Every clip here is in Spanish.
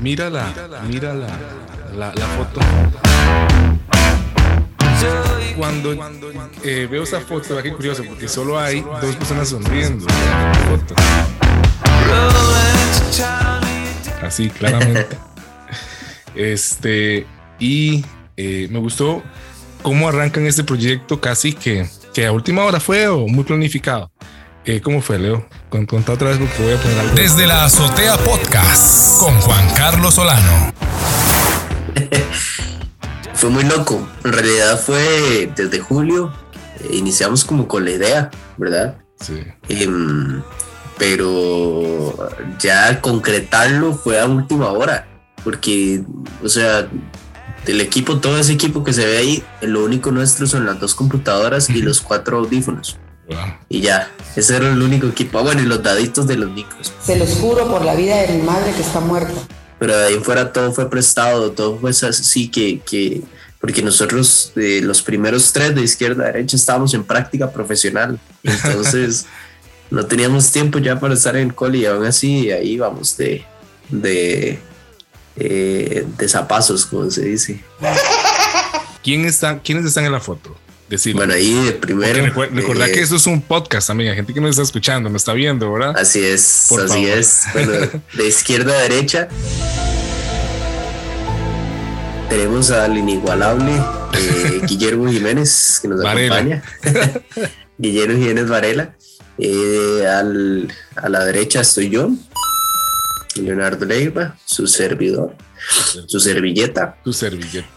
Mira la, mira la, foto. Cuando eh, veo esa foto, qué curioso, porque solo hay dos personas sonriendo. Así, claramente. Este, y eh, me gustó cómo arrancan este proyecto casi que, que a última hora fue o muy planificado. Eh, ¿Cómo fue, Leo? Con- Contá otra vez porque voy a poner algo. Desde la azotea podcast con Juan Carlos Solano. Fue muy loco. En realidad fue desde julio. eh, iniciamos como con la idea, ¿verdad? Sí. Em, pero ya concretarlo fue a última hora. Porque, o sea, del equipo, todo ese equipo que se ve ahí, lo único nuestro son las dos computadoras y los cuatro audífonos. Y ya, ese era el único equipo. Ah, bueno, y los daditos de los micros. Se los juro por la vida de mi madre que está muerta. pero de ahí en fuera todo fue prestado, todo fue así que, que porque nosotros eh, los primeros tres de izquierda a derecha estábamos en práctica profesional, entonces no teníamos tiempo ya para estar en el cole y aún así ahí vamos de, de, eh, de zapazos, como se dice. ¿Quién está, ¿Quiénes están en la foto? Decir. Bueno, ahí de primero. Recordad eh, que esto es un podcast también. Hay gente que me está escuchando, me está viendo, ¿verdad? Así es, Por así favor. es. Bueno, de izquierda a derecha tenemos al inigualable eh, Guillermo Jiménez que nos Varela. acompaña. Guillermo Jiménez Varela. Eh, al- a la derecha estoy yo, Leonardo Leiva, su servidor, su servilleta. Tu servilleta.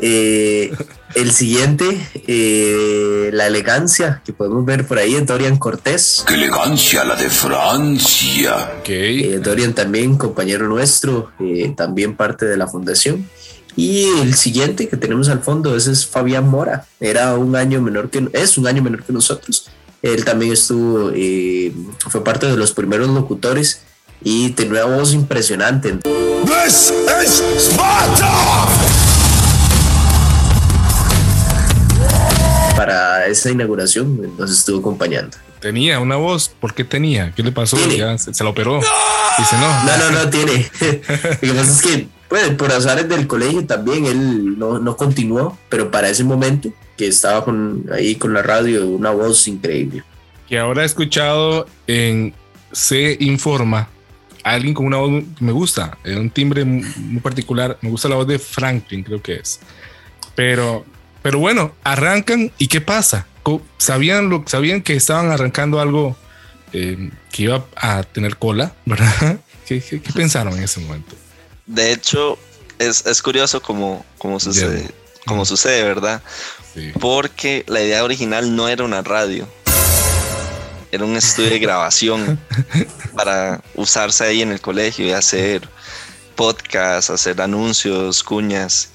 Eh, el siguiente, eh, la elegancia que podemos ver por ahí, Dorian Cortés. ¡Qué elegancia la de Francia! Ok. Eh, Dorian también, compañero nuestro, eh, también parte de la fundación. Y el siguiente que tenemos al fondo, ese es Fabián Mora. Era un año menor que, es un año menor que nosotros. Él también estuvo, eh, fue parte de los primeros locutores y tenía una voz impresionante. ¡This is Sparta! Para esa inauguración nos estuvo acompañando. Tenía una voz. ¿Por qué tenía? ¿Qué le pasó? Ya se, se la operó. Dice, no. No, no, no tiene. Lo que pasa es que, pues, por azares del colegio también, él no, no continuó, pero para ese momento que estaba con, ahí con la radio, una voz increíble. Que ahora he escuchado en Se Informa a alguien con una voz que me gusta, en un timbre muy particular. Me gusta la voz de Franklin, creo que es. Pero, pero bueno, arrancan y ¿qué pasa? ¿Sabían, lo, sabían que estaban arrancando algo eh, que iba a tener cola, ¿verdad? ¿Qué, qué, qué pensaron en ese momento? De hecho, es, es curioso como, como, sucede, como sucede, ¿verdad? Sí. Porque la idea original no era una radio. Era un estudio de grabación para usarse ahí en el colegio y hacer podcasts, hacer anuncios, cuñas.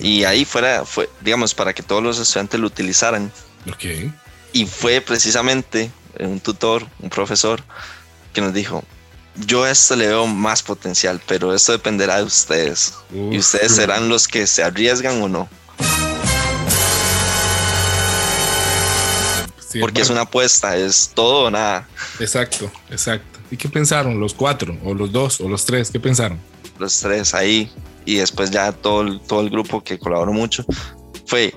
Y ahí fuera, fue, digamos, para que todos los estudiantes lo utilizaran. Ok. Y fue precisamente un tutor, un profesor, que nos dijo, yo a esto le veo más potencial, pero esto dependerá de ustedes. y ustedes serán los que se arriesgan o no. Sí, Porque es una apuesta, es todo o nada. Exacto, exacto. ¿Y qué pensaron? ¿Los cuatro? ¿O los dos? ¿O los tres? ¿Qué pensaron? Los tres ahí. Y después ya todo el, todo el grupo que colaboró mucho. Fue,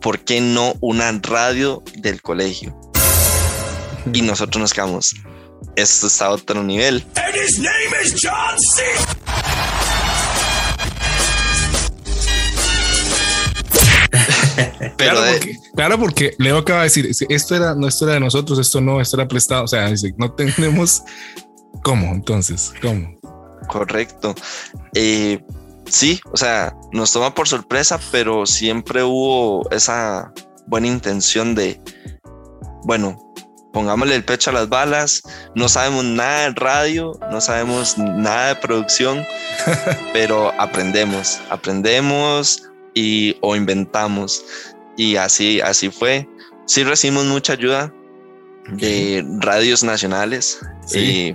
¿por qué no una radio del colegio? Y nosotros nos quedamos, esto está a otro nivel. And his name is John C. Pero Claro de- porque, claro, porque Leo acaba de decir, esto era, no, esto era de nosotros, esto no, esto era prestado. O sea, dice, no tenemos cómo, entonces, cómo. Correcto. Eh, sí, o sea, nos toma por sorpresa, pero siempre hubo esa buena intención de, bueno, pongámosle el pecho a las balas, no sabemos nada de radio, no sabemos nada de producción, pero aprendemos, aprendemos y o inventamos. Y así, así fue. Sí recibimos mucha ayuda de radios nacionales. Sí. eh,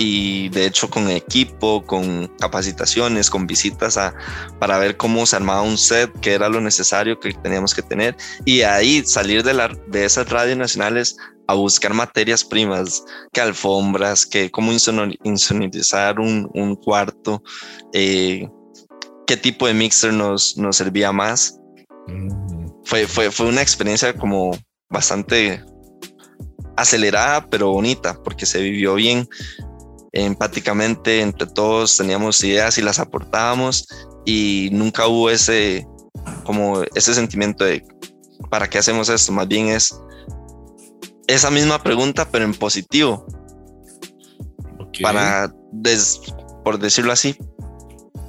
y de hecho con equipo, con capacitaciones, con visitas a, para ver cómo se armaba un set, que era lo necesario que teníamos que tener, y ahí salir de, la, de esas radios nacionales a buscar materias primas, que alfombras, que cómo insonorizar un, un cuarto, eh, qué tipo de mixer nos, nos servía más. Mm. Fue, fue, fue una experiencia como bastante acelerada, pero bonita, porque se vivió bien. Empáticamente, entre todos teníamos ideas y las aportábamos y nunca hubo ese, como ese sentimiento de, ¿para qué hacemos esto? Más bien es esa misma pregunta, pero en positivo. Ok. Para, des- por decirlo así,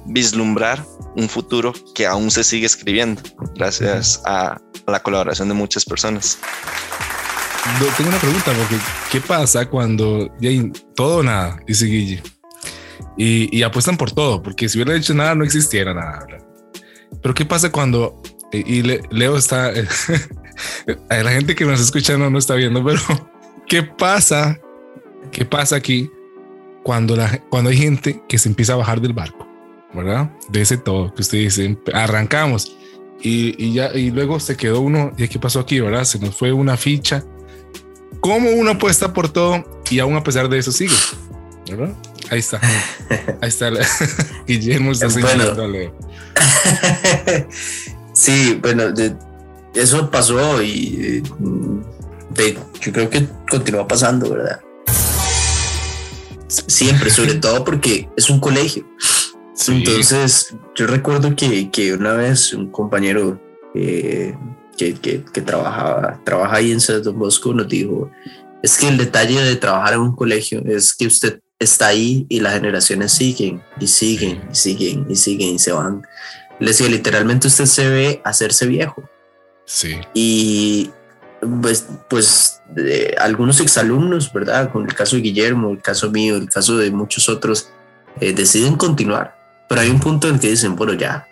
vislumbrar un futuro que aún se sigue escribiendo gracias a la colaboración de muchas personas. No, tengo una pregunta, porque ¿qué pasa cuando hay todo o nada? Dice Guille. Y, y apuestan por todo, porque si hubiera hecho nada, no existiera nada. ¿verdad? Pero ¿qué pasa cuando, y y Le- Leo está, a la gente que nos está escuchando no está viendo, pero ¿qué pasa? ¿Qué pasa aquí cuando, la, cuando hay gente que se empieza a bajar del barco? ¿Verdad? De ese todo que usted dice, arrancamos. Y, y ya, y luego se quedó uno, ¿y qué pasó aquí? ¿Verdad? Se nos fue una ficha. ¿Cómo uno apuesta por todo y aún a pesar de eso sigue? ¿Verdad? Ahí está. Ahí está. la- Guillermo está Bueno. sí, bueno, de- eso pasó y de- yo creo que continúa pasando, ¿verdad? Siempre, sobre todo porque es un colegio. Sí. Entonces, yo recuerdo que, que una vez un compañero eh, que, que, que trabajaba, trabaja ahí en San Don Bosco nos dijo, es que el detalle de trabajar en un colegio es que usted está ahí y las generaciones siguen y siguen y siguen y siguen y se van. Le decía, literalmente usted se ve hacerse viejo Sí. y pues, pues de algunos exalumnos, ¿verdad? Con el caso de Guillermo, el caso mío, el caso de muchos otros, eh, deciden continuar, pero hay un punto en el que dicen, bueno, ya,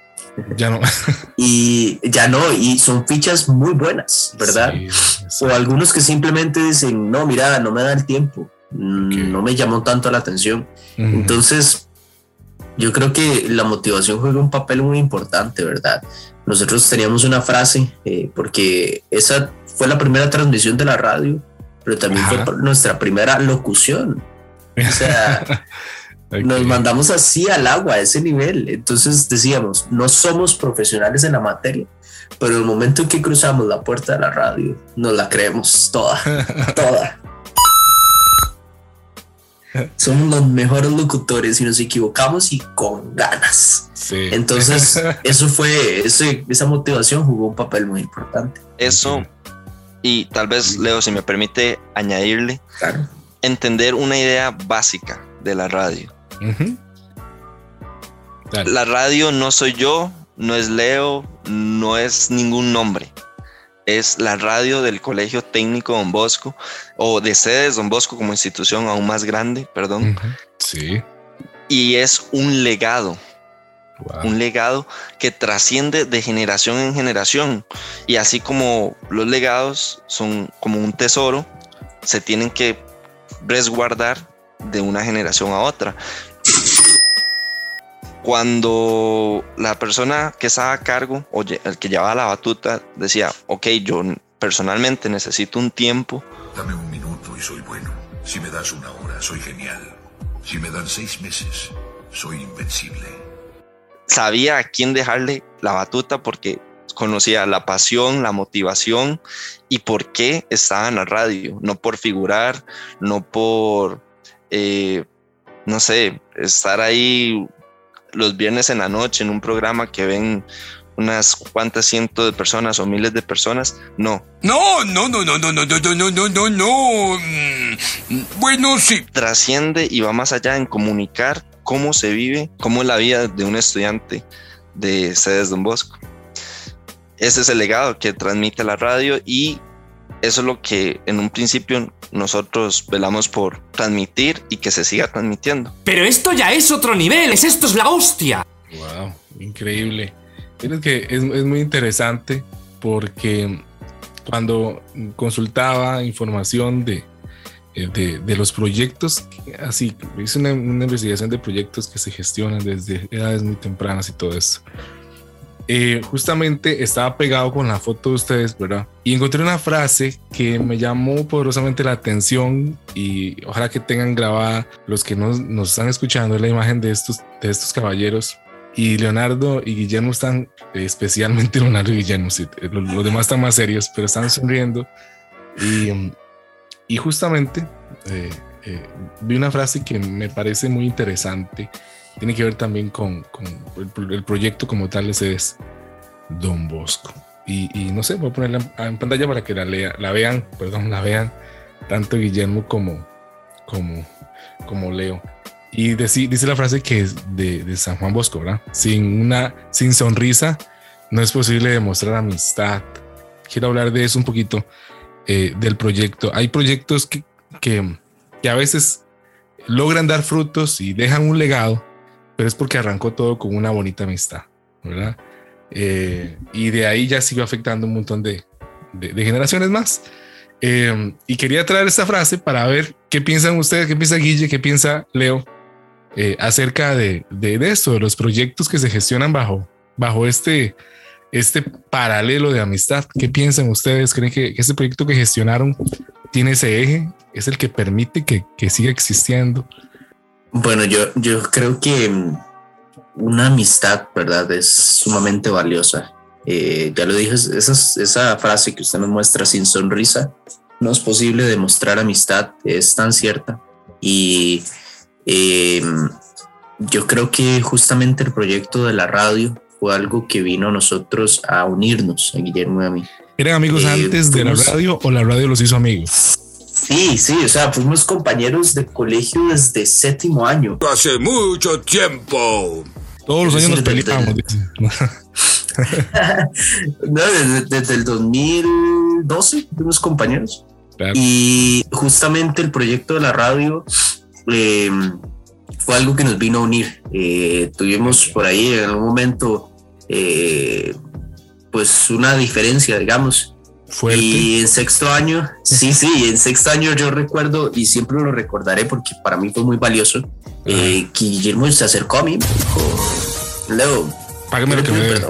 Ya no. y ya no, y son fichas muy buenas, ¿verdad? Sí, O algunos que simplemente dicen, no, mira, no me da el tiempo, mm, no me llamó tanto la atención. Entonces, yo creo que la motivación juega un papel muy importante, ¿verdad? Nosotros teníamos una frase, eh, porque esa fue la primera transmisión de la radio, pero también Ajá. fue nuestra primera locución. O sea, Nos mandamos así al agua, a ese nivel. Entonces decíamos, no somos profesionales en la materia, pero el momento en que cruzamos la puerta de la radio, nos la creemos toda, toda. Somos los mejores locutores y nos equivocamos y con ganas. Sí. Entonces, eso fue, ese- esa motivación jugó un papel muy importante. Eso, y tal vez, Leo, si me permite añadirle, Claro. entender una idea básica de la radio. La radio no soy yo, no es Leo, no es ningún nombre. Es la radio del Colegio Técnico Don Bosco o de sedes Don Bosco como institución aún más grande, perdón. Sí. Y es un legado, Wow. un legado que trasciende de generación en generación. Y así como los legados son como un tesoro, se tienen que resguardar de una generación a otra. Cuando la persona que estaba a cargo o el que llevaba la batuta decía, ok, yo personalmente necesito un tiempo, Dame un minuto y soy bueno. Si me das una hora, soy genial. Si me dan seis meses, soy invencible. sabía a quién dejarle la batuta porque conocía la pasión, la motivación y por qué estaba en la radio, no por figurar, no por, eh, no sé, estar ahí los viernes en la noche en un programa que ven unas cuantas cientos de personas o miles de personas, no, No, no, no, no, no, no, no, no, no, no, no, no. Mm, Bueno, sí. trasciende y va más allá en comunicar cómo se vive, cómo es la vida de un estudiante de sedes Don Bosco. Ese es el legado que transmite la radio y eso es lo que en un principio nosotros velamos por transmitir y que se siga transmitiendo. Pero esto ya es otro nivel, es esto es la hostia. Wow, increíble. Fíjate que es, es muy interesante porque cuando consultaba información de, eh, de, de los proyectos, así, hice una, una investigación de proyectos que se gestionan desde edades muy tempranas y todo eso. Eh, justamente estaba pegado con la foto de ustedes, ¿verdad? Y encontré una frase que me llamó poderosamente la atención y ojalá que tengan grabada los que nos, nos están escuchando la imagen de estos, de estos caballeros. Y Leonardo y Guillermo están, eh, especialmente Leonardo y Guillermo, sí, eh, los, demás están más serios, pero están sonriendo. Y, y justamente vi una frase que me parece muy interesante. Tiene que ver también con, el, el proyecto como tal, ese es Don Bosco. Y, no sé, voy a ponerla en, pantalla para que la, vean, perdón, la vean tanto Guillermo como, como, como Leo. Y dice la frase que es de, de San Juan Bosco, ¿verdad? Sin una, sin sonrisa no es posible demostrar amistad. Quiero hablar de eso un poquito, eh, del proyecto. Hay proyectos que, que, que a veces logran dar frutos y dejan un legado, pero es porque arrancó todo con una bonita amistad, ¿verdad? Eh, y de ahí ya siguió afectando un montón de, de- de generaciones más. Eh, y quería traer esta frase para ver qué piensan ustedes, qué piensa Guille, qué piensa Leo eh, acerca de, de, de esto, de los proyectos que se gestionan bajo, bajo este, este paralelo de amistad. ¿Qué piensan ustedes? ¿Creen que este proyecto que gestionaron tiene ese eje? ¿Es el que permite que, que siga existiendo? Bueno, yo, yo creo que mm, una amistad, ¿verdad? Es sumamente valiosa. Eh, ya lo dije, esa, esa frase que usted nos muestra sin sonrisa, no es posible demostrar amistad, es tan cierta. Y eh, yo creo que justamente el proyecto de la radio fue algo que vino a nosotros a unirnos, a Guillermo y a mí. ¿Eran amigos Eh, antes de la radio o la radio los hizo amigos? Sí, sí, o sea, fuimos compañeros de colegio desde séptimo año. Hace mucho tiempo. Todos los años nos dice. No, desde, desde el 2012 fuimos compañeros. Claro. Y justamente el proyecto de la radio eh, fue algo que nos vino a unir. Eh, tuvimos por ahí en algún momento eh, pues una diferencia, digamos. Fuerte. Y en sexto año, sí, sí, en sexto año yo recuerdo y siempre lo recordaré porque para mí fue muy valioso, eh, que Guillermo se acercó a mí dijo, Leo, Págame lo que me debe.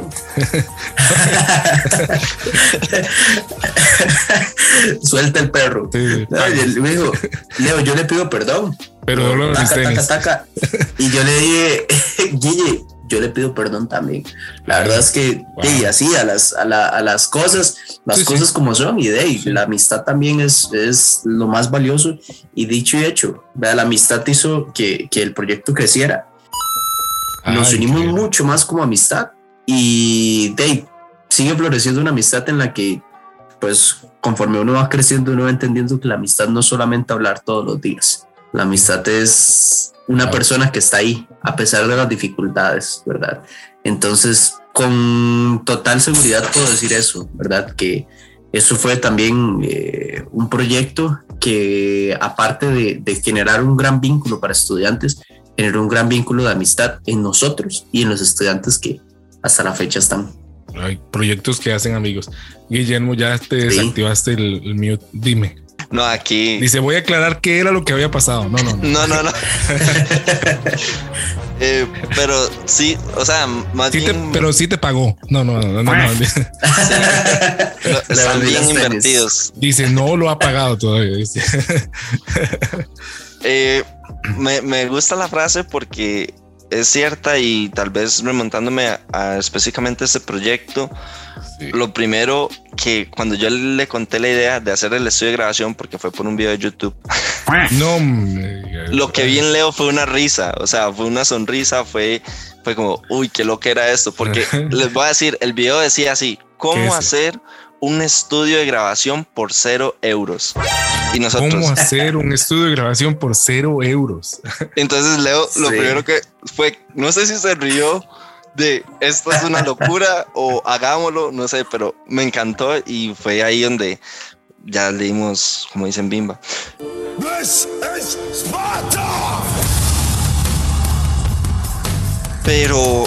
Suelta el perro. Sí, No, me dijo, Leo, yo le pido perdón. Pero Taca, taca, tenis. taca. Y yo le dije, Guille, yo le pido perdón también. La verdad es que Wow. y así a las, a, la- a las cosas, las Sí, sí. cosas como son, y de ahí, la amistad también es, es lo más valioso. Y dicho y hecho, vea, la amistad hizo que, que el proyecto creciera. Nos Ay, unimos qué- mucho más como amistad y de ahí, sigue floreciendo una amistad en la que, pues, conforme uno va creciendo, uno va entendiendo que la amistad no es solamente hablar todos los días. La amistad es una persona que está ahí a pesar de las dificultades, ¿verdad? Entonces, con total seguridad puedo decir eso, ¿verdad? Que eso fue también eh, un proyecto que, aparte de, de generar un gran vínculo para estudiantes, generó un gran vínculo de amistad en nosotros y en los estudiantes que hasta la fecha están. Hay proyectos que hacen amigos. Guillermo, ya te Sí. desactivaste el, el mute. Dime. No, aquí. Dice, voy a aclarar qué era lo que había pasado. No, no, no. No, no, no. Eh, pero sí, o sea, más Sí te- bien. pero sí te pagó. No, no, no, no, no, Le están bien invertidos. Dice, no lo ha pagado todavía. dice. Eh, me, me gusta la frase porque es cierta y tal vez remontándome a, a específicamente este proyecto, Sí. lo primero que cuando yo le conté la idea de hacer el estudio de grabación, porque fue por un video de YouTube, No, lo que vi en Leo fue una risa, o sea, fue una sonrisa, fue, fue como, uy, qué lo que era esto, porque les voy a decir, el video decía así, ¿Qué ¿cómo hacer un estudio de grabación por cero euros? Y nosotros, ¿Cómo hacer un estudio de grabación por cero euros? entonces Leo, lo Sí. primero que fue, no sé si se rió de esto es una locura o hagámoslo, no sé, pero me encantó y fue ahí donde ya le dimos, como dicen, bimba. This is Sparta! Pero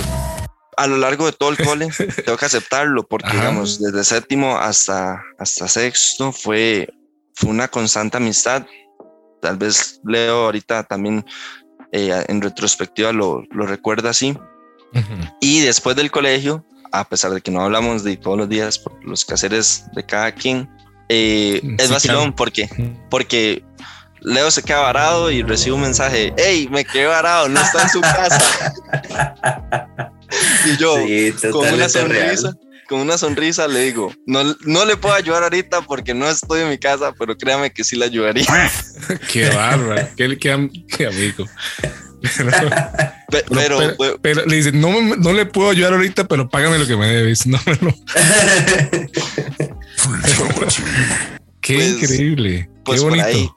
a lo largo de todo el cole, tengo que aceptarlo, porque Ajá. digamos, desde séptimo hasta, hasta sexto fue, fue una constante amistad. Tal vez Leo ahorita también eh, en retrospectiva lo, lo recuerda así. Ujú. Y después del colegio, a pesar de que no hablamos de todos los días por los quehaceres de cada quien, eh, es Sí, vacilón claro. porque, porque Leo se queda varado y recibe un mensaje, hey, me quedé varado, no está en su casa. y yo, Sí, con una real. sonrisa, con una sonrisa le digo, no, no le puedo ayudar ahorita porque no estoy en mi casa, pero créame que sí le ayudaría. Qué bárbaro. qué, qué am- qué amigo. Pero, Pe- Pero, pero, fue- pero le dice, no, no le puedo ayudar ahorita, pero págame lo que me debes. No, no. Qué Pues- increíble. pues qué por bonito. ahí.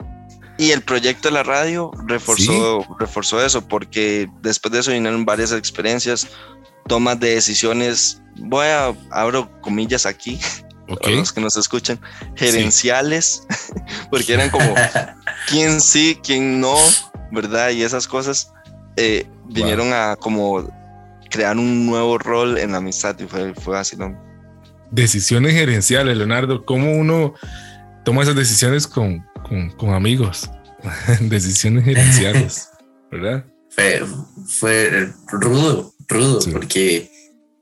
Y el proyecto de la radio reforzó, reforzó eso, porque después de eso vinieron varias experiencias, tomas de decisiones, voy a, abro comillas aquí, Ok. para los que nos escuchan, gerenciales, porque eran como quién sí, quién no, ¿verdad? Y esas cosas eh, vinieron a como crear un nuevo rol en la amistad y fue, fue así, ¿no? Decisiones gerenciales, Leonardo. ¿Cómo uno toma esas decisiones con, con, con amigos? decisiones gerenciales, ¿verdad? fue, fue rudo, rudo, Sí. porque,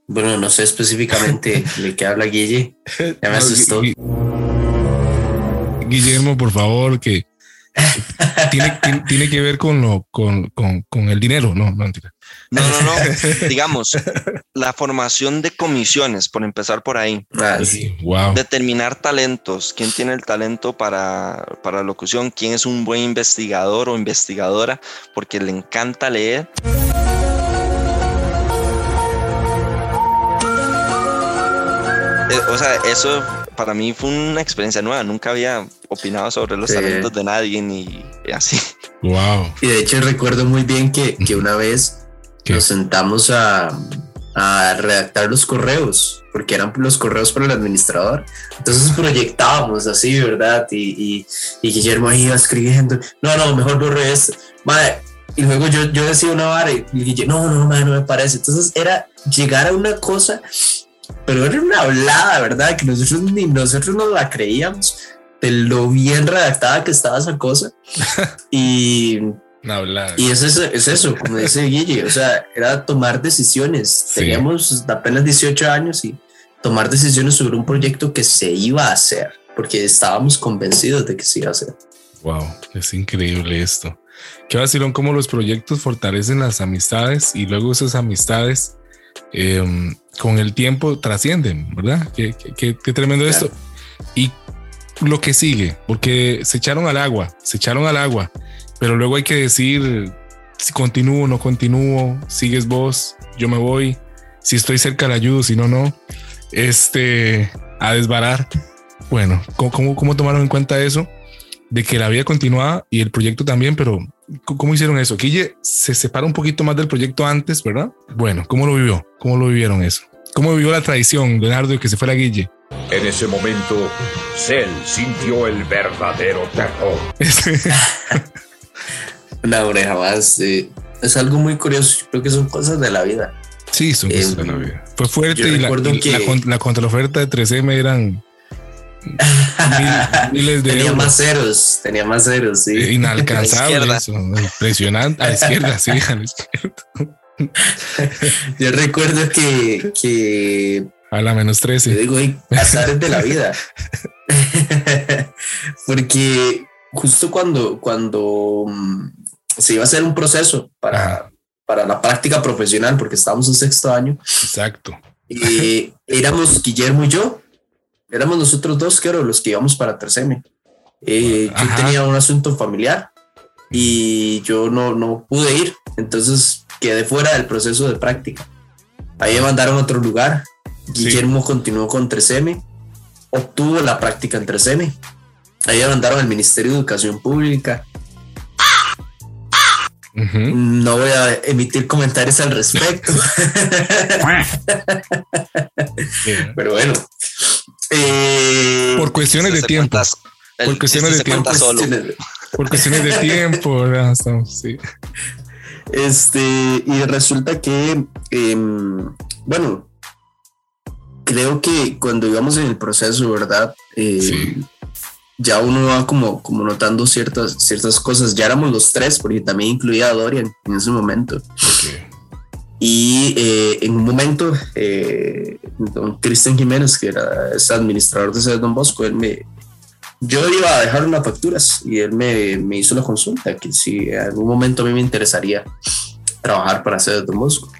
bueno, no sé específicamente de qué habla Guille. Ya me asustó. Gui- Guillermo, por favor, que tiene, tiene, tiene que ver con lo con, con, con el dinero, no, no. No, no, no, digamos, la formación de comisiones, por empezar por ahí. Ah, sí. Wow. determinar talentos, quién tiene el talento para, para locución, quién es un buen investigador o investigadora, porque le encanta leer. O sea, eso para mí fue una experiencia nueva, nunca había opinado sobre los Sí. talentos de nadie ni así. Wow. Y de hecho recuerdo muy bien que, que una vez ¿Qué? nos sentamos a, a redactar los correos, porque eran los correos para el administrador. Entonces proyectábamos así, ¿verdad? Y, y, y Guillermo ahí iba escribiendo, no, no, mejor borre este. Madre, y luego yo, yo decía una vara y Guillermo, no, no, madre, no me parece. Entonces era llegar a una cosa, pero era una hablada, ¿verdad? Que nosotros ni nosotros nos la creíamos de lo bien redactada que estaba esa cosa. y Una y es eso, es eso, como dice Guille, o sea, era tomar decisiones. Sí. Teníamos apenas 18 años y tomar decisiones sobre un proyecto que se iba a hacer, porque estábamos convencidos de que se iba a hacer. Wow, es increíble esto. Qué vacilón cómo los proyectos fortalecen las amistades y luego esas amistades em, con el tiempo trascienden, ¿verdad? Qué, qué- tremendo esto. Y lo que sigue, porque se echaron al agua, se echaron al agua, pero luego hay que decir si continúo no continúo, sigues vos, yo me voy, si estoy cerca le ayudo, si no, no. Este, a desbarar. Bueno, ¿cómo, cómo, cómo tomaron en cuenta eso? De que la vida continuaba y el proyecto también, pero ¿cómo- ¿cómo hicieron eso? Guille se separa un poquito más del proyecto antes, ¿verdad? Bueno, ¿cómo lo vivió? ¿Cómo lo vivieron eso? ¿Cómo vivió la traición, Leonardo, de que se fuera Guille? En ese momento, Cell sintió el verdadero terror. No, hombre, jamás. eh, es algo muy curioso. Yo creo que son cosas de la vida. Sí, son cosas de la Em, vida. Fue fuerte yo y, la, recuerdo y la que- con- la contraoferta de 3M eran mil- miles de Tenía euros. más ceros, tenía más ceros, sí. Eh, Inalcanzable eso, impresionante. A la izquierda, sí, a la izquierda. Yo recuerdo que, que A la menos Yo 13. digo, "Ey, azares de la vida. Porque justo cuando, cuando mm, se iba a hacer un proceso para, para la práctica profesional, porque estábamos en sexto año, Exacto. eh, éramos Guillermo y yo, éramos nosotros dos, que eran los que íbamos para Terceme. Eh, yo tenía un asunto familiar y yo no, no pude ir, entonces quedé fuera del proceso de práctica. Ahí me mandaron a otro lugar. Sí. Guillermo continuó con 3M, obtuvo la práctica en 3M. Ahí me mandaron al Ministerio de Educación Pública. No voy a emitir comentarios al respecto. Pero bueno. Eh, Por cuestiones de tiempo. el Por cuestiones de tiempo. solo. Por cuestiones de tiempo, ¿verdad? Estamos, sí. Este, y resulta que, em, bueno, creo que cuando íbamos en el proceso, ¿verdad? Eh, Sí. Ya uno va como, como notando ciertas, ciertas cosas. Ya éramos los tres, porque también incluía a Dorian en ese momento. Ok. Y eh, en un momento, eh, don Cristian Jiménez, que era es administrador de sede Don Bosco, él me, yo iba a dejar unas facturas y él me, me hizo la consulta, que si en algún momento a mí me interesaría trabajar para sede Don Bosco.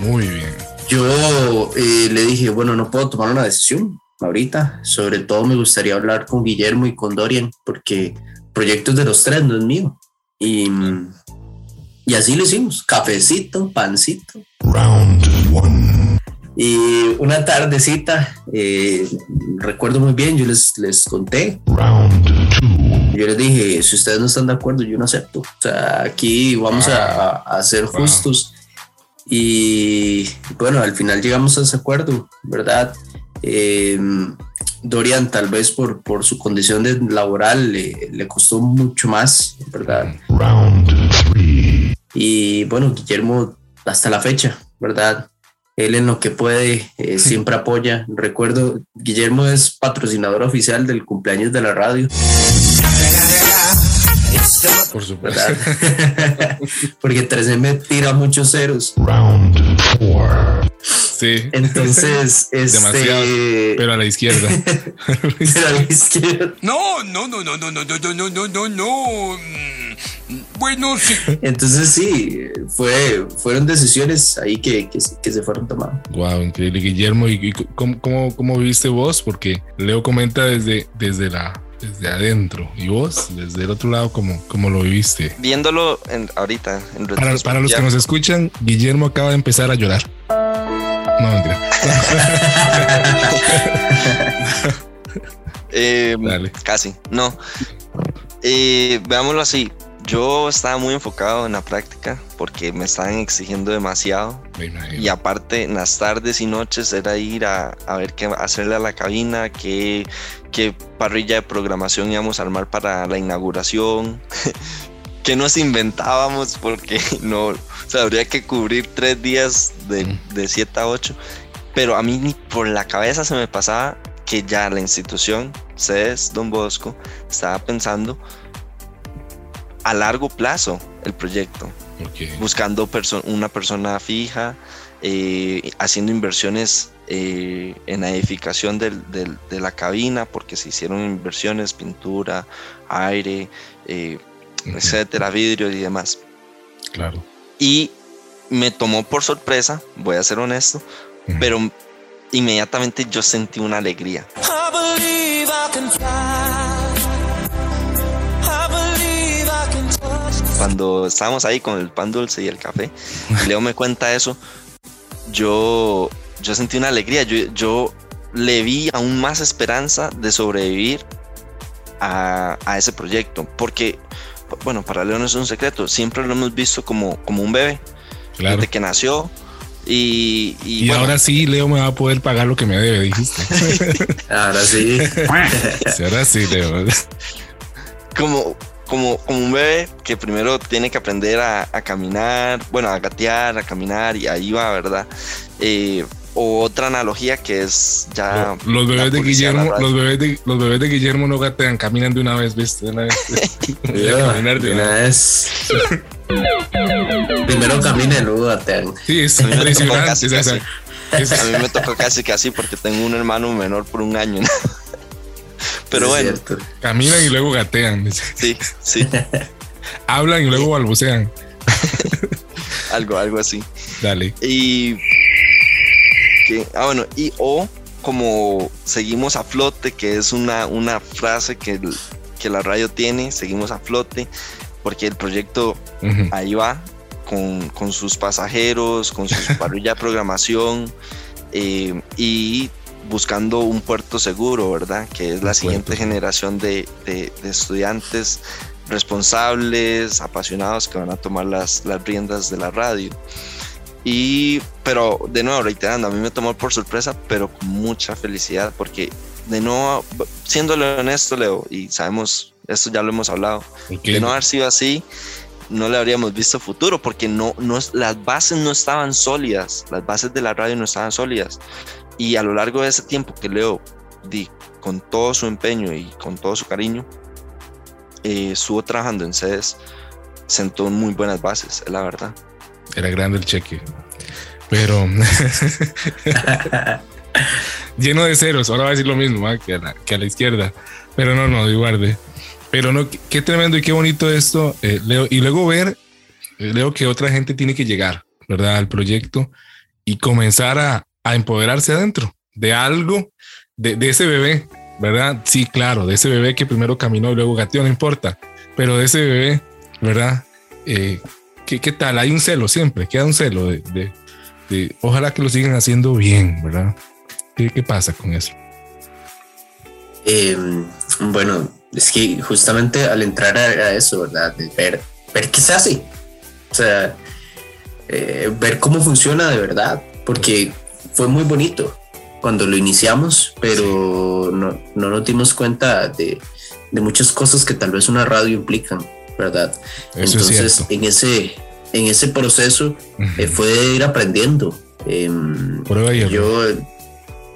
Muy bien. Yo eh, le dije, bueno, no puedo tomar una decisión ahorita. Sobre todo me gustaría hablar con Guillermo y con Dorian, porque proyectos de los tres no es mío. Y, y así lo hicimos. Cafecito, pancito. Y una tardecita, eh, recuerdo muy bien, yo les, les conté. Yo les dije, si ustedes no están de acuerdo, yo no acepto. O sea, aquí vamos a, a ser justos. Y bueno, al final llegamos a ese acuerdo, ¿verdad? Eh, Dorian tal vez por, por su condición de laboral le, le costó mucho más, ¿verdad? Y bueno, Guillermo hasta la fecha, ¿verdad? Él en lo que puede eh, siempre apoya. Recuerdo, Guillermo es patrocinador oficial del cumpleaños de la radio. Por supuesto. Porque 3M tira muchos ceros. Sí. Entonces, Demasiado. este. Pero a la izquierda. Pero a la izquierda. No, no, no, no, no, no, no, no, no, no, no, no. Mm, Bueno, sí. Entonces sí, fue, fueron decisiones ahí que, que, se- que se fueron tomando. Wow, increíble. Guillermo, ¿y, y cómo, cómo, cómo viste vos? Porque Leo comenta desde, desde, la, desde adentro. ¿Y vos? Desde el otro lado, ¿cómo, cómo lo viviste? Viéndolo en, ahorita, en Para, para los que nos escuchan, Guillermo acaba de empezar a llorar. No, mentira. eh, Dale. casi, no. Eh, veámoslo así. Yo estaba muy enfocado en la práctica porque me estaban exigiendo demasiado. Y aparte, en las tardes y noches era ir a, a ver qué hacerle a la cabina, qué, qué parrilla de programación íbamos a armar para la inauguración, qué nos inventábamos, porque no, o sea, habría que cubrir tres días de, de 7 a 8. Pero a mí ni por la cabeza se me pasaba que ya la institución, CES Don Bosco, estaba pensando a largo plazo el proyecto buscando perso- una persona fija, eh, haciendo inversiones eh, en la edificación del- del- de la cabina, porque se hicieron inversiones, pintura, aire, eh, etcétera, vidrio y demás. Claro. Y me tomó por sorpresa, voy a ser honesto, pero inmediatamente yo sentí una alegría. Cuando estábamos ahí con el pan dulce y el café, y Leo me cuenta eso, yo, yo sentí una alegría, yo, yo le vi aún más esperanza de sobrevivir a, a ese proyecto, porque, bueno, para Leo no es un secreto, siempre lo hemos visto como, como un bebé, Claro. desde que nació, y, y, Y bueno, ahora sí, Leo me va a poder pagar lo que me debe, dijiste. Ahora sí. Sí, ahora sí, Leo. como, como, como un bebé que primero tiene que aprender a, a caminar, bueno, a gatear, a caminar y ahí va, ¿verdad? Eh, o otra analogía que es ya... Los bebés de Guillermo, los bebés de, los bebés de Guillermo no gatean, caminan de una vez, ¿viste? De una vez. De caminar de una vez. Primero camina y luego gatean. Sí, es A mí me tocó impresionante. casi, o sea, casi. es- A mí me tocó casi casi porque tengo un hermano menor por un año. ¿no? Pero bueno, cierto. caminan y luego gatean. sí, sí, Hablan y luego balbucean. algo, algo así. Dale. Y que, ah, bueno, y o como seguimos a flote, que es una, una frase que, el- que la radio tiene, seguimos a flote, porque el proyecto ahí va con, con sus pasajeros, con su parrilla de programación eh, y buscando un puerto seguro, ¿verdad? Que es la siguiente puerto. generación de, de- de estudiantes responsables, apasionados que van a tomar las, las riendas de la radio. Y, pero de nuevo, reiterando, a mí me tomó por sorpresa, pero con mucha felicidad, porque de nuevo, siéndole honesto, Leo, y sabemos, esto ya lo hemos hablado, Ok. de no haber sido así, no le habríamos visto futuro, porque no, no, las bases no estaban sólidas, las bases de la radio no estaban sólidas. Y a lo largo de ese tiempo que Leo di con todo su empeño y con todo su cariño, eh, estuvo trabajando en sedes, sentó muy buenas bases, es la verdad. Era grande el cheque. pero lleno de ceros. Ahora va a decir lo mismo que, a la, que a la izquierda, pero no, no, igual Pero no, qué, qué tremendo y qué bonito esto, eh, Leo. Y luego ver, eh, Leo, que otra gente tiene que llegar, ¿verdad? Al proyecto y comenzar a, a empoderarse adentro de algo, de, ese bebé, ¿verdad? Sí, claro, de ese bebé que primero caminó y luego gateó, no importa, pero de ese bebé, ¿verdad? Eh, ¿qué, ¿qué, tal? Hay un celo siempre, queda un celo de, ojalá que lo sigan haciendo bien, ¿verdad? ¿Qué, pasa con eso? Eh, bueno, es que justamente al entrar a, a eso, ¿verdad? De ver, ver qué se hace, o sea, eh, ver cómo funciona de verdad, porque fue muy bonito cuando lo iniciamos, pero no, no nos dimos cuenta de, de, muchas cosas que tal vez una radio implican, ¿verdad? Eso Entonces, es en ese en ese proceso uh -huh. eh, fue ir aprendiendo. Eh, Prueba y yo,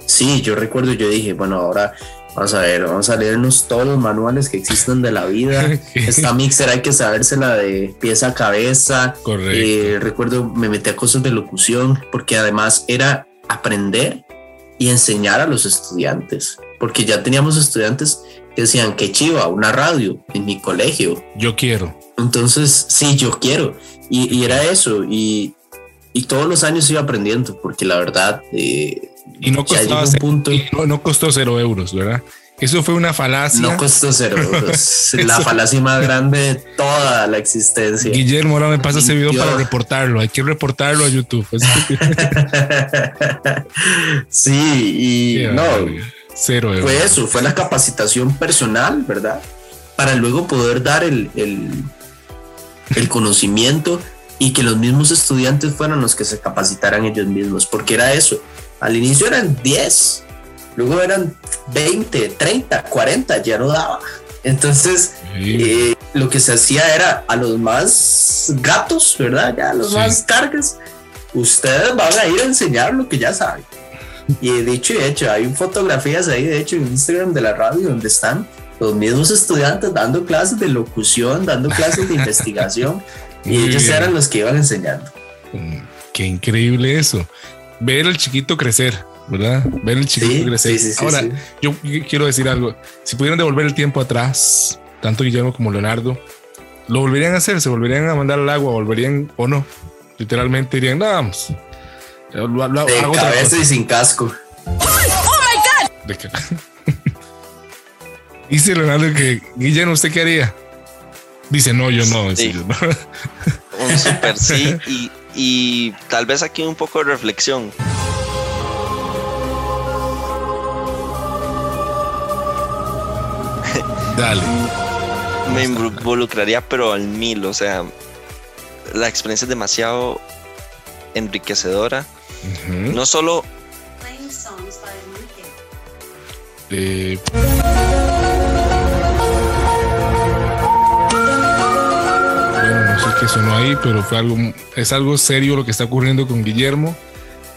sí, yo recuerdo, yo dije, bueno, ahora vamos a ver, vamos a leernos todos los manuales que existen de la vida. Esta mixer hay que sabérsela de pieza a cabeza. Correcto. Eh, recuerdo, me metí a cosas de locución, porque además era aprender y enseñar a los estudiantes, porque ya teníamos estudiantes que decían que chiva, una radio en mi colegio. Yo quiero. Entonces, sí, yo quiero. Y, y era eso. Y, y, todos los años iba aprendiendo, porque la verdad. Eh, y no costaba punto. No, no, costó cero euros, ¿verdad? Eso fue una falacia. No costó cero la falacia más grande de toda la existencia. Guillermo, ahora me pasa ese video para reportarlo. Hay que reportarlo a YouTube. sí, y no. Cero. Fue eso, fue la capacitación personal, ¿verdad? Para luego poder dar el, el, el conocimiento y que los mismos estudiantes fueran los que se capacitaran ellos mismos, porque era eso. Al inicio eran 10, luego eran 20, 30, 40, ya no daba. Entonces, sí. eh, lo que se hacía era a los más gatos, ¿verdad? Ya a los sí. más cargas, ustedes van a ir a enseñar lo que ya saben. Y dicho y hecho, hay fotografías ahí, de hecho, en Instagram de la radio, donde están los mismos estudiantes dando clases de locución, dando clases de investigación, y Muy ellos bien. eran los que iban enseñando. Qué increíble eso. Ver al chiquito crecer, ¿verdad? Ver al chiquito sí, crecer. Sí, sí, Ahora, yo quiero decir algo. Si pudieran devolver el tiempo atrás, tanto Guillermo como Leonardo, ¿lo volverían a hacer? ¿Se volverían a mandar al agua? ¿Volverían o no? Literalmente dirían, no, vamos. Lo, lo, de hago cabeza y sin casco. ¡Oh, my God! ¿De qué? Dice Leonardo que, Guillermo, ¿usted qué haría? Dice, no, yo no. Sí. Yo no. Un super sí. Y, y tal vez aquí un poco de reflexión. Dale. Me involucraría, pero al mil. O sea, la experiencia es demasiado enriquecedora. Uh -huh. No solo. Eh, bueno, no sé qué sonó ahí, pero fue algo, es algo serio lo que está ocurriendo con Guillermo.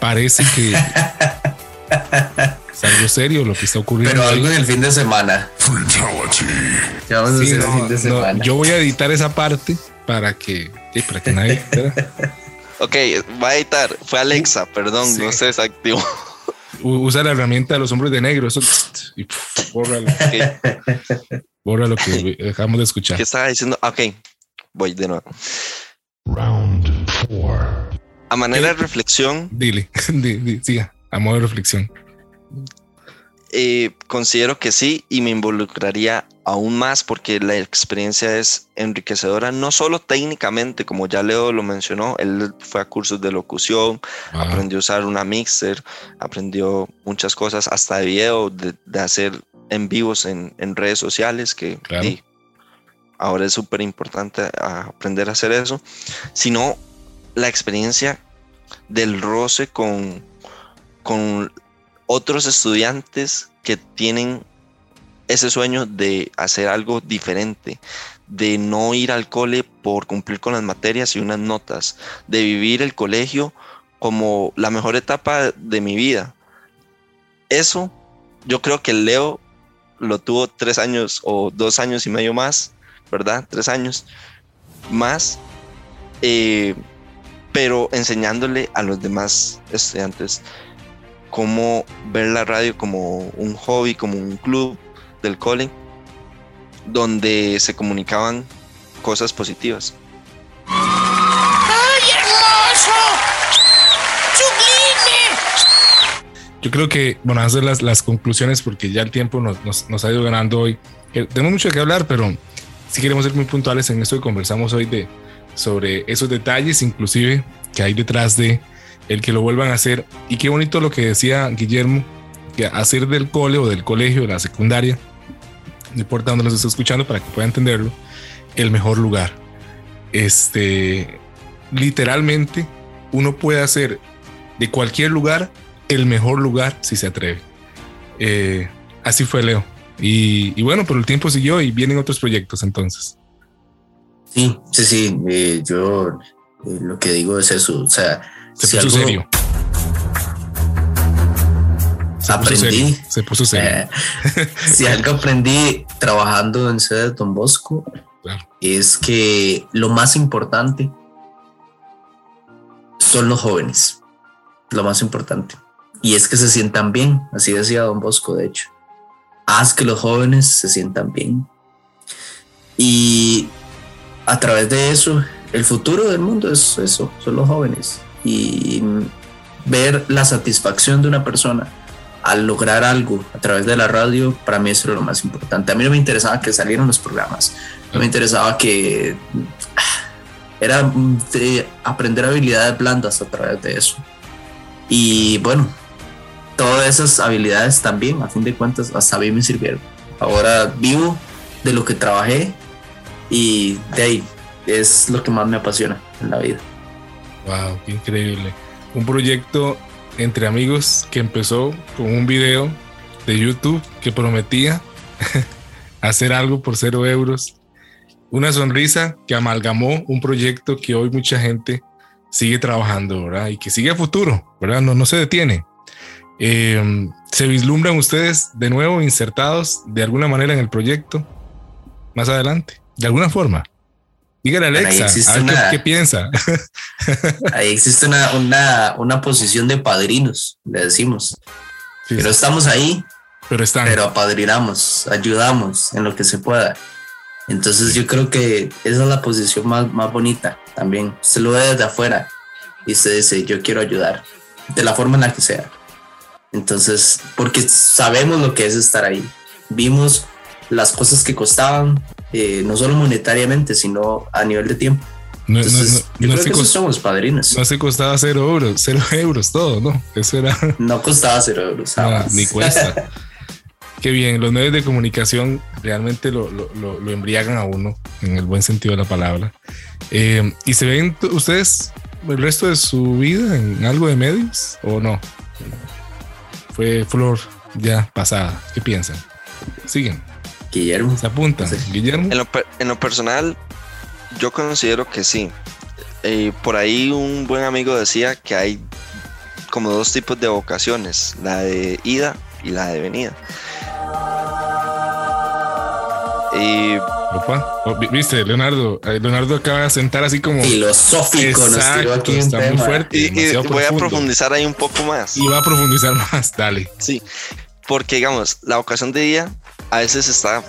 Parece que es algo serio lo que está ocurriendo. Pero algo en el fin de semana. Ya vamos sí, a hacer no, el fin de semana. No, yo voy a editar esa parte para que, para que nadie. ok, va a editar. Fue Alexa, perdón, sí. no se desactivó. Usa la herramienta de los hombres de negro. Eso, y pff, bórralo. Okay. Borra lo que dejamos de escuchar. ¿Qué estaba diciendo? Ok, voy de nuevo. Round four. A manera de reflexión. Dile, dile, siga, a modo de reflexión. Eh, considero que sí y me involucraría aún más porque la experiencia es enriquecedora, no solo técnicamente, como ya Leo lo mencionó, él fue a cursos de locución, ah. aprendió a usar una mixer, aprendió muchas cosas, hasta de video, de, de hacer en vivos en, en redes sociales, que claro. y ahora es súper importante aprender a hacer eso, sino la experiencia del roce con, con otros estudiantes que tienen ese sueño de hacer algo diferente, de no ir al cole por cumplir con las materias y unas notas, de vivir el colegio como la mejor etapa de mi vida. Eso yo creo que Leo lo tuvo tres años o dos años y medio más, ¿verdad? Tres años más. Eh, pero enseñándole a los demás estudiantes cómo ver la radio como un hobby, como un club del cole, donde se comunicaban cosas positivas. ¡Ay, hermoso! ¡Sublime! Yo creo que, bueno, hacer las, las conclusiones porque ya el tiempo nos, nos, nos ha ido ganando hoy. Eh, tenemos mucho que hablar, pero sí queremos ser muy puntuales en esto que conversamos hoy de sobre esos detalles, inclusive que hay detrás de el que lo vuelvan a hacer. Y qué bonito lo que decía Guillermo, que hacer del cole o del colegio, de la secundaria, no importa dónde nos esté escuchando para que pueda entenderlo, el mejor lugar. Este, literalmente, uno puede hacer de cualquier lugar el mejor lugar si se atreve. Eh, así fue Leo. Y, bueno, pero el tiempo siguió y vienen otros proyectos entonces. Sí, sí, sí. Eh, yo eh, lo que digo es eso. O sea, se si puso algo, serio. Se aprendí. Puso. Se puso serio. Eh, si algo aprendí trabajando en sede de Don Bosco claro. es que lo más importante son los jóvenes. Lo más importante. Y es que se sientan bien. Así decía Don Bosco, de hecho. Haz que los jóvenes se sientan bien. Y a través de eso, el futuro del mundo es eso, son los jóvenes. Y ver la satisfacción de una persona al lograr algo a través de la radio, para mí eso era lo más importante. A mí no me interesaba que salieran los programas, no me interesaba que era de aprender habilidades blandas a través de eso. Y bueno, todas esas habilidades también, a fin de cuentas, hasta a mí me sirvieron. Ahora vivo de lo que trabajé y de ahí es lo que más me apasiona en la vida. Wow, qué increíble. Un proyecto entre amigos que empezó con un video de YouTube que prometía hacer algo por cero euros. Una sonrisa que amalgamó un proyecto que hoy mucha gente sigue trabajando, ¿verdad? Y que sigue a futuro, ¿verdad? No, no se detiene. Eh, ¿Se vislumbran ustedes de nuevo insertados de alguna manera en el proyecto más adelante? De alguna forma. Dígale a Alexa, a ver una, qué, piensa. ahí existe una, una, una, posición de padrinos, le decimos. Sí, pero sí. estamos ahí. Pero están. Pero apadrinamos, ayudamos en lo que se pueda. Entonces yo creo que esa es la posición más, más bonita también. Se lo ve desde afuera y se dice, yo quiero ayudar, de la forma en la que sea. Entonces, porque sabemos lo que es estar ahí. Vimos las cosas que costaban, eh, no solo monetariamente, sino a nivel de tiempo. No, Entonces, no, no, yo creo que somos padrinos. No se costaba cero euros, cero euros todo, ¿no? Eso era. No costaba cero euros. ni cuesta. Qué bien, los medios de comunicación realmente lo, lo, lo, lo, embriagan a uno, en el buen sentido de la palabra. Eh, ¿Y se ven ustedes el resto de su vida en algo de medios o no? Fue flor ya pasada. ¿Qué piensan? Siguen. Guillermo. Se apuntan. Sí. Guillermo. En lo, en lo, personal, yo considero que sí. Eh, por ahí un buen amigo decía que hay como dos tipos de vocaciones, la de ida y la de venida. Y Opa. Oh, Viste, Leonardo, eh, Leonardo acaba de sentar así como filosófico, Exacto, nos está muy fuerte. Y, y voy profundo. a profundizar ahí un poco más. Y va a profundizar más, dale. Sí, porque digamos, la vocación de día a veces está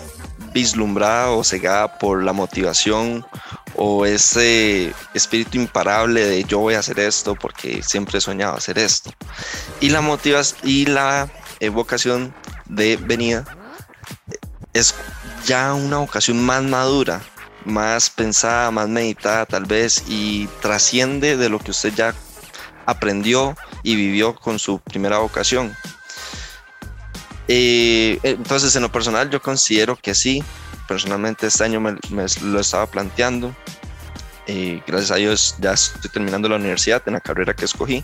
vislumbrada o cegada por la motivación o ese espíritu imparable de yo voy a hacer esto porque siempre he soñado hacer esto. Y la motivas y la vocación de venida es ya una vocación más madura, más pensada, más meditada tal vez y trasciende de lo que usted ya aprendió y vivió con su primera vocación. Eh, entonces, en lo personal, yo considero que sí. Personalmente, este año me, me lo estaba planteando. Eh, gracias a Dios, ya estoy terminando la universidad en la carrera que escogí.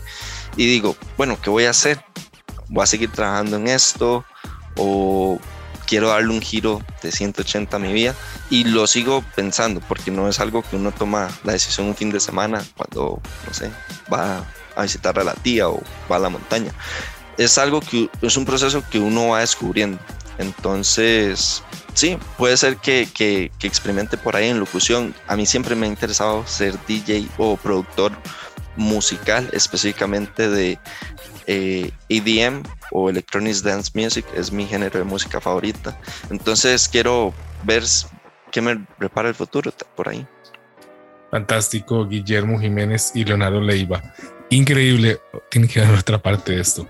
Y digo, bueno, ¿qué voy a hacer? ¿Voy a seguir trabajando en esto? ¿O quiero darle un giro de 180 a mi vida? Y lo sigo pensando, porque no es algo que uno toma la decisión un fin de semana cuando, no sé, va a visitar a la tía o va a la montaña es algo que es un proceso que uno va descubriendo. Entonces, sí, puede ser que, que, experimente por ahí en locución. A mí siempre me ha interesado ser DJ o productor, musical, específicamente de eh, EDM o Electronic Dance Music, es mi género de música favorita. Entonces quiero ver qué me prepara el futuro por ahí. Fantástico, Guillermo Jiménez y Leonardo Leiva. Increíble, tiene que dar otra parte de esto.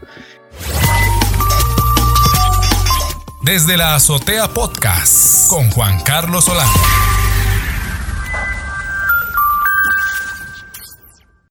Desde la Azotea Podcast con Juan Carlos Solano.